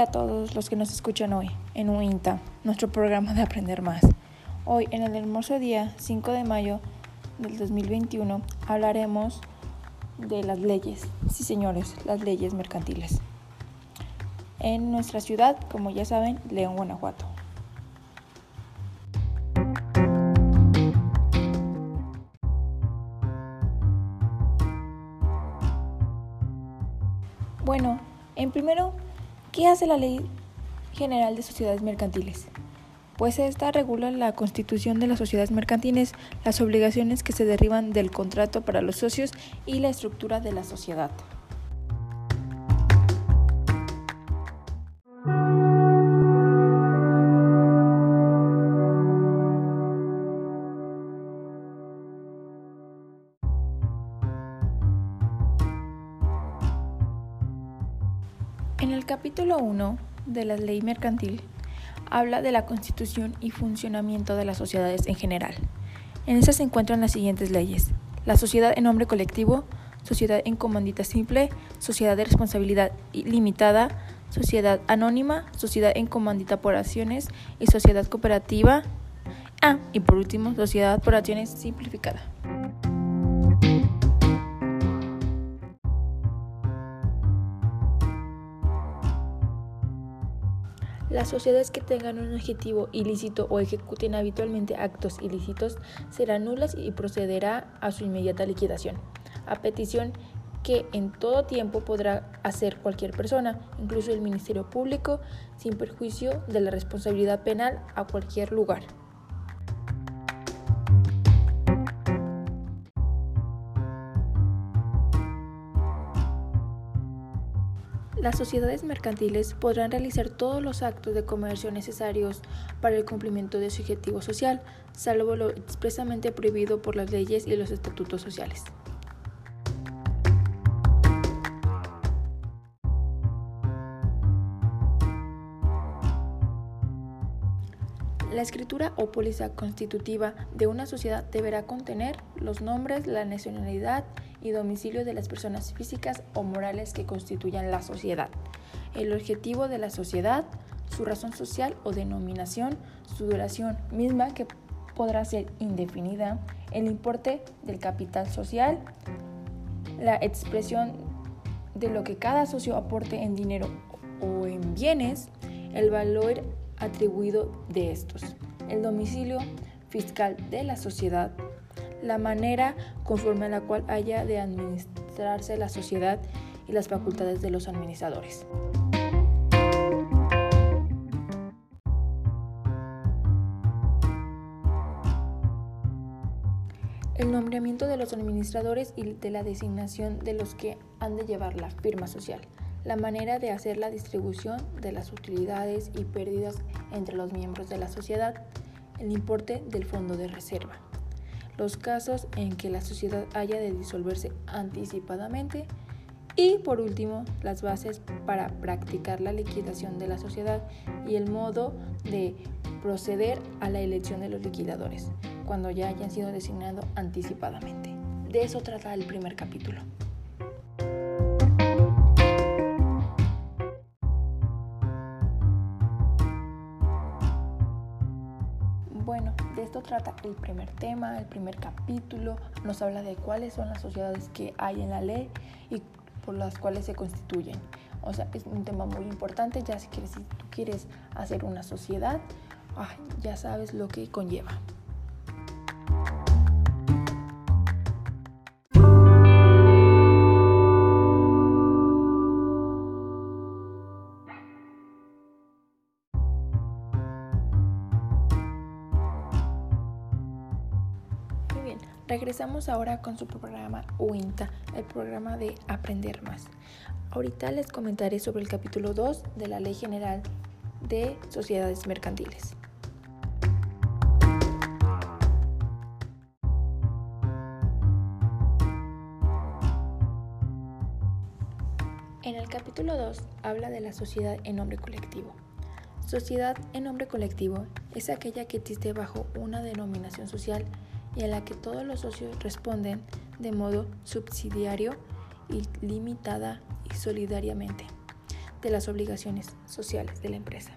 A todos los que nos escuchan hoy en UINTA, nuestro programa de Aprender Más. Hoy, en el hermoso día 5 de mayo del 2021, hablaremos de las leyes. Sí, señores, las leyes mercantiles. En nuestra ciudad, como ya saben, León, Guanajuato. Bueno, en primero, ¿qué hace la Ley General de Sociedades Mercantiles? Pues esta regula la constitución de las sociedades mercantiles, las obligaciones que se derivan del contrato para los socios y la estructura de la sociedad. 1 de la ley mercantil habla de la constitución y funcionamiento de las sociedades en general. En esta se encuentran las siguientes leyes. La sociedad en nombre colectivo, sociedad en comandita simple, sociedad de responsabilidad limitada, sociedad anónima, sociedad en comandita por acciones y sociedad cooperativa. Ah, y por último, sociedad por acciones simplificada. Las sociedades que tengan un objetivo ilícito o ejecuten habitualmente actos ilícitos serán nulas y procederá a su inmediata liquidación, a petición que en todo tiempo podrá hacer cualquier persona, incluso el Ministerio Público, sin perjuicio de la responsabilidad penal a cualquier lugar. Las sociedades mercantiles podrán realizar todos los actos de comercio necesarios para el cumplimiento de su objetivo social, salvo lo expresamente prohibido por las leyes y los estatutos sociales. La escritura o póliza constitutiva de una sociedad deberá contener los nombres, la nacionalidad y domicilio de las personas físicas o morales que constituyan la sociedad, el objetivo de la sociedad, su razón social o denominación, su duración misma que podrá ser indefinida, el importe del capital social, la expresión de lo que cada socio aporte en dinero o en bienes, el valor atribuido de estos, el domicilio fiscal de la sociedad, la manera conforme a la cual haya de administrarse la sociedad y las facultades de los administradores. El nombramiento de los administradores y de la designación de los que han de llevar la firma social. La manera de hacer la distribución de las utilidades y pérdidas entre los miembros de la sociedad. El importe del fondo de reserva los casos en que la sociedad haya de disolverse anticipadamente y por último las bases para practicar la liquidación de la sociedad y el modo de proceder a la elección de los liquidadores cuando ya hayan sido designados anticipadamente. De eso trata el primer capítulo. Trata el primer tema, el primer capítulo. Nos habla de cuáles son las sociedades que hay en la ley y por las cuales se constituyen. O sea, es un tema muy importante, ya si, quieres, si tú quieres hacer una sociedad, ya sabes lo que conlleva. Regresamos ahora con su programa UINTA, el programa de Aprender Más. Ahorita les comentaré sobre el capítulo 2 de la Ley General de Sociedades Mercantiles. En el capítulo 2 habla de la sociedad en nombre colectivo. Sociedad en nombre colectivo es aquella que existe bajo una denominación social y a la que todos los socios responden de modo subsidiario y limitada y solidariamente. de las obligaciones sociales de la empresa.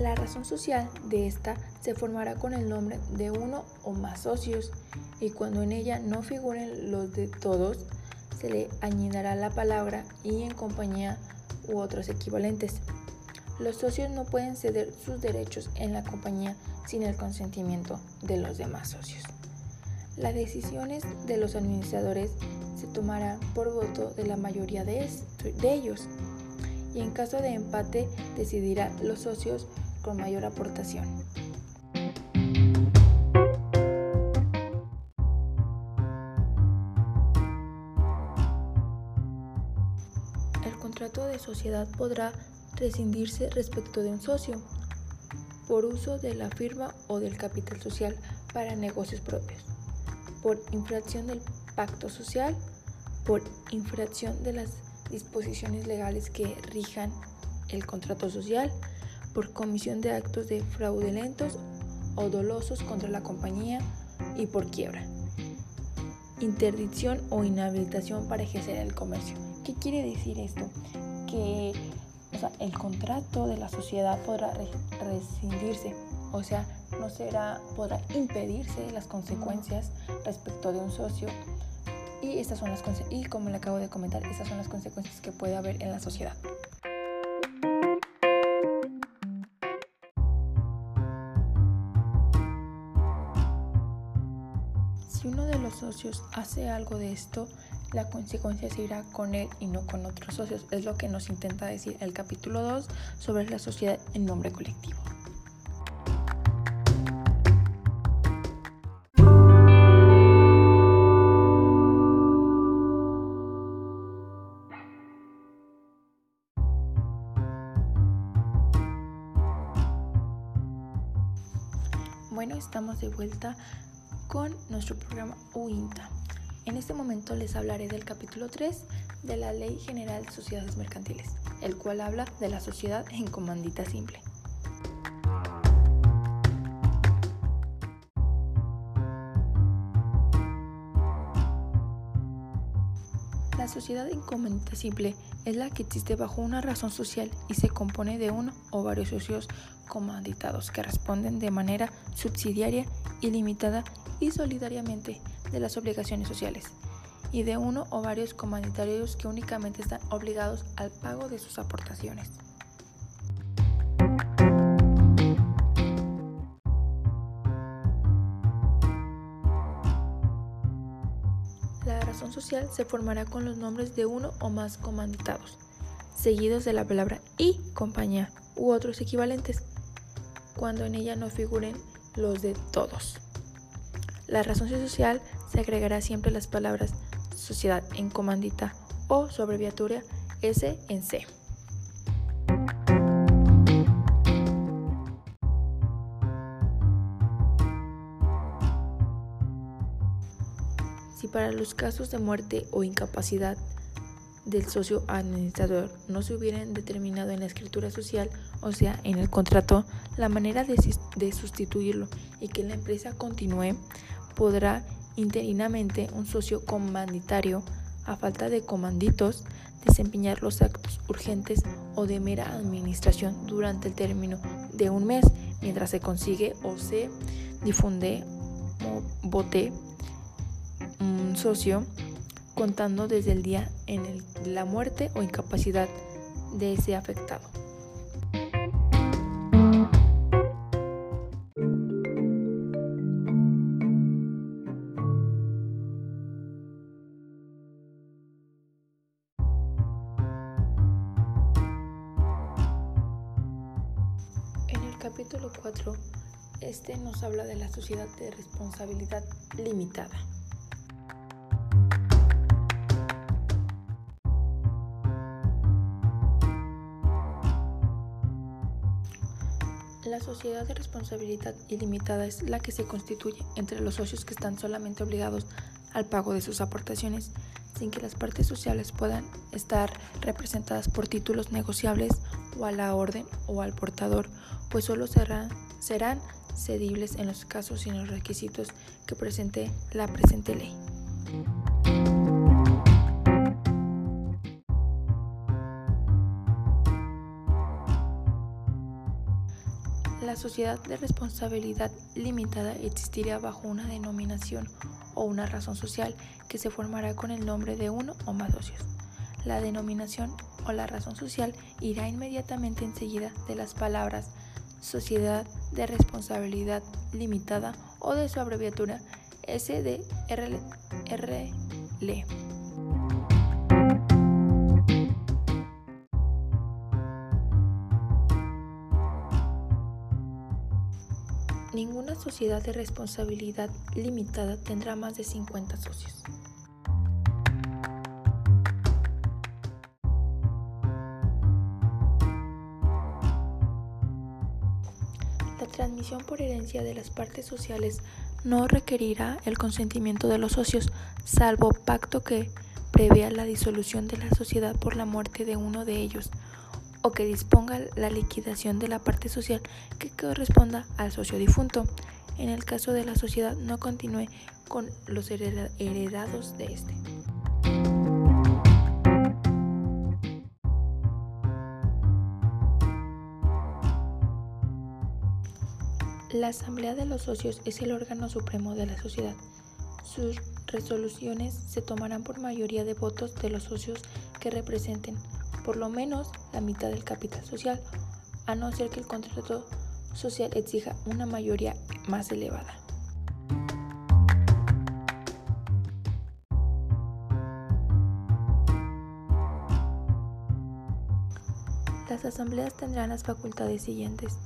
La razón social de esta se formará con el nombre de uno o más socios y cuando en ella no figuren los de todos, se le añadirá la palabra y en compañía u otros equivalentes. Los socios no pueden ceder sus derechos en la compañía sin el consentimiento de los demás socios. Las decisiones de los administradores se tomarán por voto de la mayoría de, de ellos y en caso de empate decidirán los socios con mayor aportación. Sociedad podrá rescindirse respecto de un socio por uso de la firma o del capital social para negocios propios, por infracción del pacto social, por infracción de las disposiciones legales que rijan el contrato social, por comisión de actos de fraudulentos o dolosos contra la compañía y por quiebra. Interdicción o inhabilitación para ejercer el comercio. ¿Qué quiere decir esto? Que el contrato de la sociedad podrá rescindirse, o sea, no será, podrá impedirse las consecuencias respecto de un socio. Y estas son las y como le acabo de comentar, estas son las consecuencias que puede haber en la sociedad. Si uno de los socios hace algo de esto, la consecuencia se irá con él y no con otros socios. Es lo que nos intenta decir el capítulo 2 sobre la sociedad en nombre colectivo. Bueno, estamos de vuelta con nuestro programa UINTA. En este momento les hablaré del capítulo 3 de la Ley General de Sociedades Mercantiles, el cual habla de la sociedad en comandita simple. La sociedad en comandita simple es la que existe bajo una razón social y se compone de uno o varios socios comanditados que responden de manera subsidiaria, ilimitada y solidariamente de las obligaciones sociales y de uno o varios comanditarios que únicamente están obligados al pago de sus aportaciones. La razón social se formará con los nombres de uno o más comanditados, seguidos de la palabra y compañía u otros equivalentes, cuando en ella no figuren los de todos. La razón social se agregará siempre las palabras sociedad en comandita o su abreviatura S en C. Si para los casos de muerte o incapacidad del socio administrador no se hubieran determinado en la escritura social, o sea, en el contrato, la manera de, sustituirlo y que la empresa continúe, podrá interinamente un socio comanditario, a falta de comanditos, desempeñar los actos urgentes o de mera administración durante el término de un mes, mientras se consigue o se difunde o vote un socio contando desde el día en el, la muerte o incapacidad de ese afectado. Este nos habla de la sociedad de responsabilidad limitada. La sociedad de responsabilidad ilimitada es la que se constituye entre los socios que están solamente obligados al pago de sus aportaciones sin que las partes sociales puedan estar representadas por títulos negociables o a la orden o al portador, pues solo serán, serán cedibles en los casos y en los requisitos que presente la presente ley. La sociedad de responsabilidad limitada existiría bajo una denominación o una razón social que se formará con el nombre de uno o más socios. La denominación o la razón social irá inmediatamente enseguida de las palabras Sociedad de Responsabilidad Limitada o de su abreviatura SDRL. Ninguna sociedad de responsabilidad limitada tendrá más de 50 socios. Transmisión por herencia de las partes sociales no requerirá el consentimiento de los socios, salvo pacto que prevea la disolución de la sociedad por la muerte de uno de ellos o que disponga la liquidación de la parte social que corresponda al socio difunto, en el caso de la sociedad no continúe con los heredados de este. La Asamblea de los Socios es el órgano supremo de la sociedad. Sus resoluciones se tomarán por mayoría de votos de los socios que representen por lo menos la mitad del capital social, a no ser que el contrato social exija una mayoría más elevada. Las asambleas tendrán las facultades siguientes.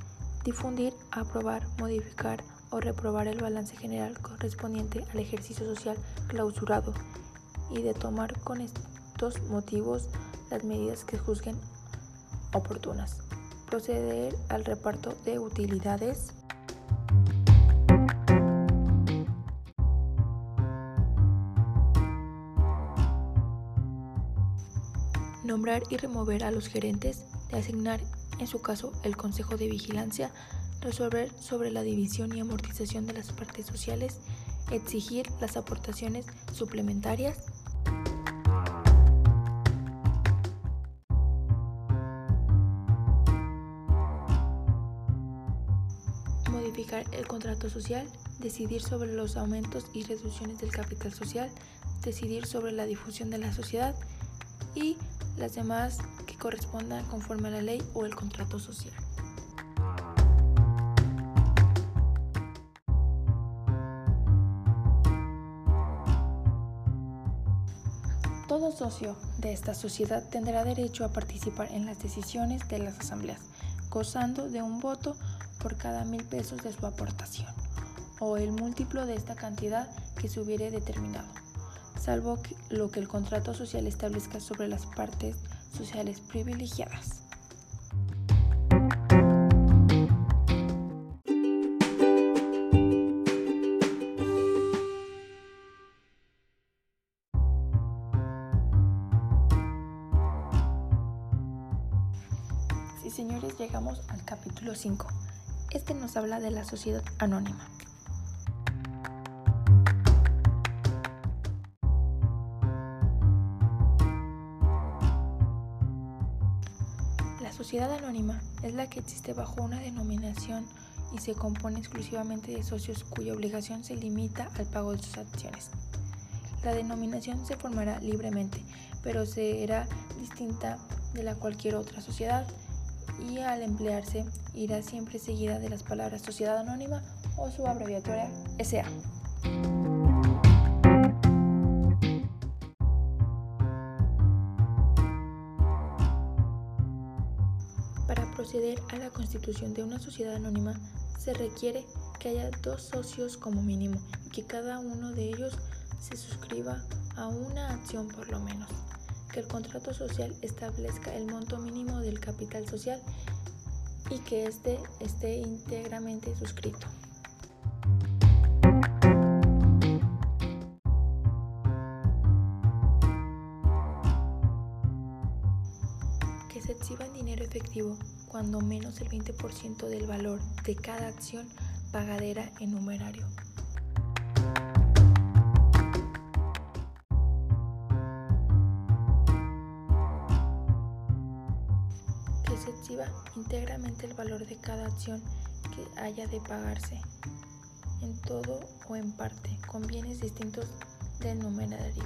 Difundir, aprobar, modificar o reprobar el balance general correspondiente al ejercicio social clausurado y de tomar con estos motivos las medidas que juzguen oportunas. Proceder al reparto de utilidades. Nombrar y remover a los gerentes, de asignar en su caso el Consejo de Vigilancia, resolver sobre la división y amortización de las partes sociales, exigir las aportaciones suplementarias, modificar el contrato social, decidir sobre los aumentos y reducciones del capital social, decidir sobre la difusión de la sociedad y las demás que correspondan conforme a la ley o el contrato social. Todo socio de esta sociedad tendrá derecho a participar en las decisiones de las asambleas, gozando de un voto por cada mil pesos de su aportación, o el múltiplo de esta cantidad que se hubiere determinado, salvo lo que el contrato social establezca sobre las partes sociales privilegiadas. Sí, señores, llegamos al capítulo 5. Este nos habla de la sociedad anónima. Sociedad anónima es la que existe bajo una denominación y se compone exclusivamente de socios cuya obligación se limita al pago de sus acciones. La denominación se formará libremente, pero será distinta de la cualquier otra sociedad y al emplearse irá siempre seguida de las palabras sociedad anónima o su abreviatura SA. Proceder a la constitución de una sociedad anónima se requiere que haya dos socios como mínimo y que cada uno de ellos se suscriba a una acción por lo menos que el contrato social establezca el monto mínimo del capital social y que éste esté íntegramente suscrito. Que se exhiba en dinero efectivo cuando menos el 20% del valor de cada acción pagadera en numerario. Que se exhiba íntegramente el valor de cada acción que haya de pagarse, en todo o en parte, con bienes distintos del numerario.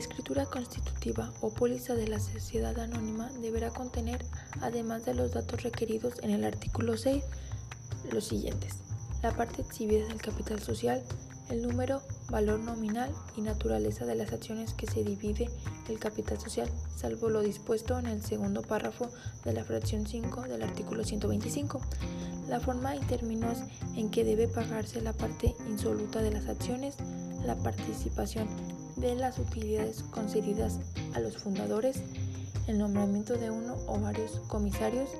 Escritura constitutiva o póliza de la sociedad anónima deberá contener, además de los datos requeridos en el artículo 6, los siguientes. La parte exhibida del capital social, el número, valor nominal y naturaleza de las acciones que se divide el capital social, salvo lo dispuesto en el segundo párrafo de la fracción 5 del artículo 125. La forma y términos en que debe pagarse la parte insoluta de las acciones, la participación de las utilidades concedidas a los fundadores, el nombramiento de uno o varios comisarios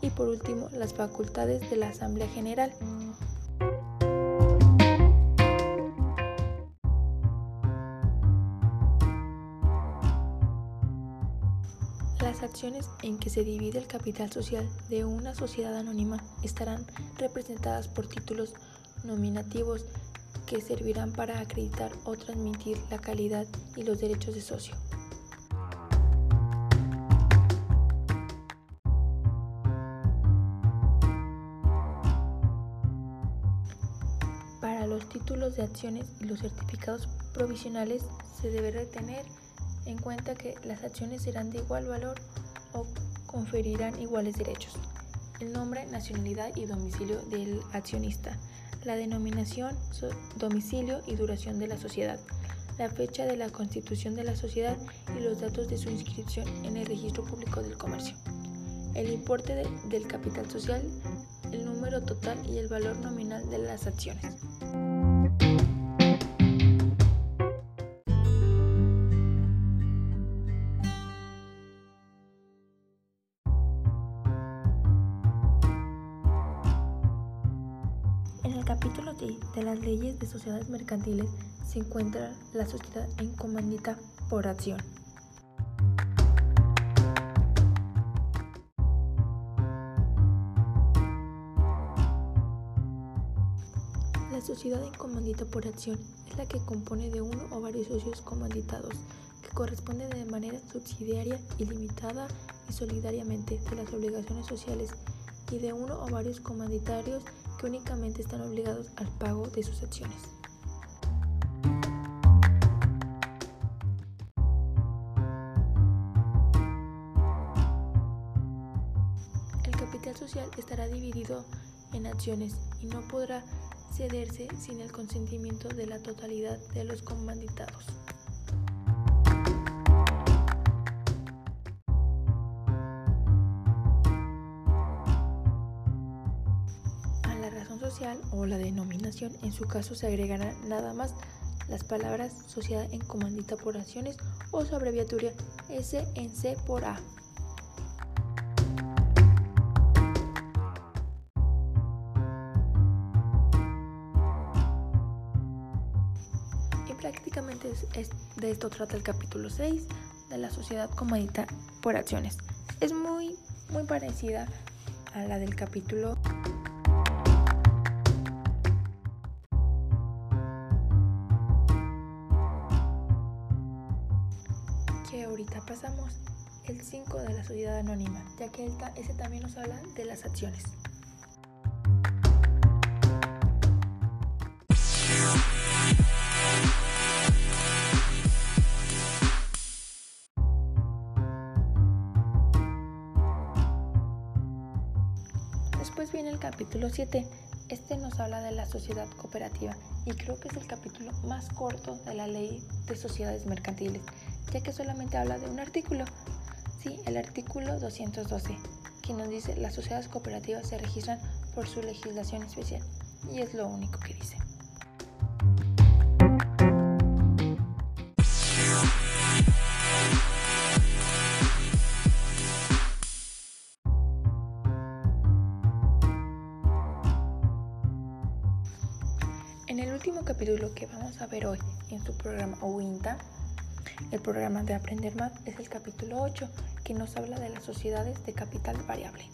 y por último las facultades de la Asamblea General. Las acciones en que se divide el capital social de una sociedad anónima estarán representadas por títulos nominativos que servirán para acreditar o transmitir la calidad y los derechos de socio. Para los títulos de acciones y los certificados provisionales se debe tener en cuenta que las acciones serán de igual valor o conferirán iguales derechos. El nombre, nacionalidad y domicilio del accionista la denominación, domicilio y duración de la sociedad, la fecha de la constitución de la sociedad y los datos de su inscripción en el registro público del comercio, el importe del capital social, el número total y el valor nominal de las acciones. Las leyes de sociedades mercantiles se encuentra la sociedad en comandita por acción. La sociedad en comandita por acción es la que compone de uno o varios socios comanditados que corresponden de manera subsidiaria, ilimitada y solidariamente de las obligaciones sociales y de uno o varios comanditarios que únicamente están obligados al pago de sus acciones. El capital social estará dividido en acciones y no podrá cederse sin el consentimiento de la totalidad de los comanditados. O la denominación, en su caso se agregarán nada más las palabras sociedad en comandita por acciones o su abreviatura S en C por A. Y prácticamente de esto trata el capítulo 6 de la sociedad comandita por acciones. Es muy, muy parecida a la del capítulo sociedad anónima, ya que ese también nos habla de las acciones. Después viene el capítulo 7. Este nos habla de la sociedad cooperativa y creo que es el capítulo más corto de la ley de sociedades mercantiles ya que solamente habla de un artículo. Sí, el artículo 212, que nos dice las sociedades cooperativas se registran por su legislación especial. Y es lo único que dice. En el último capítulo que vamos a ver hoy en su programa OINTA, El programa de Aprender Más es el capítulo 8, que nos habla de las sociedades de capital variable.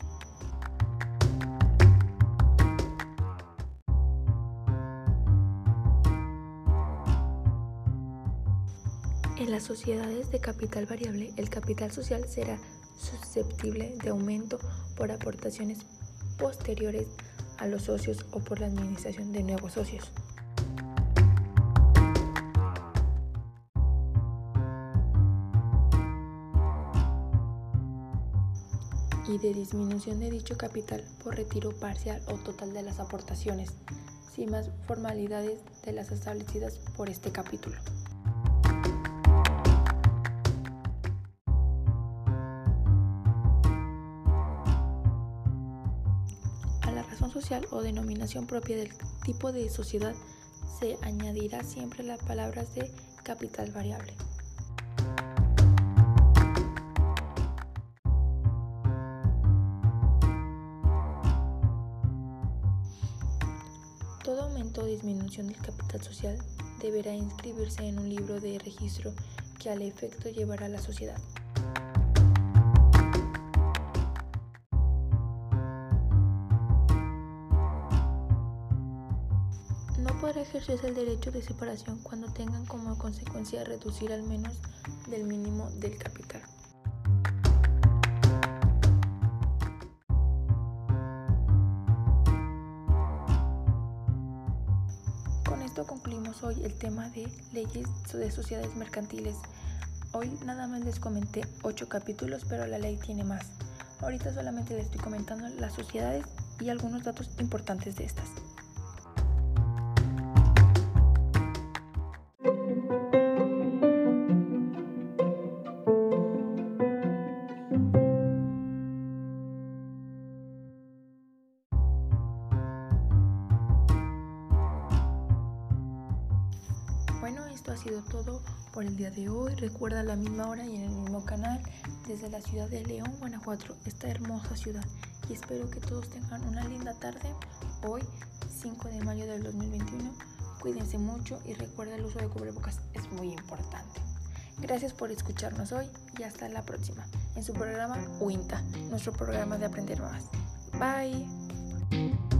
En las sociedades de capital variable, el capital social será susceptible de aumento por aportaciones posteriores a los socios o por la administración de nuevos socios. Y de disminución de dicho capital por retiro parcial o total de las aportaciones, sin más formalidades de las establecidas por este capítulo. social o denominación propia del tipo de sociedad se añadirá siempre las palabras de capital variable. Disminución del capital social deberá inscribirse en un libro de registro que al efecto llevará a la sociedad. podrá ejercerse el derecho de separación cuando tengan como consecuencia reducir al menos del mínimo del capital. Tema de leyes de sociedades mercantiles. Hoy nada más les comenté 8 capítulos, pero la ley tiene más. Ahorita solamente les estoy comentando las sociedades y algunos datos importantes de estas. Por el día de hoy. Recuerda la misma hora y en el mismo canal desde la ciudad de León, Guanajuato, esta hermosa ciudad. Y espero que todos tengan una linda tarde hoy, 5 de mayo del 2021. Cuídense mucho y recuerda el uso de cubrebocas, es muy importante. Gracias por escucharnos hoy y hasta la próxima en su programa UINTA, nuestro programa de aprender más. Bye.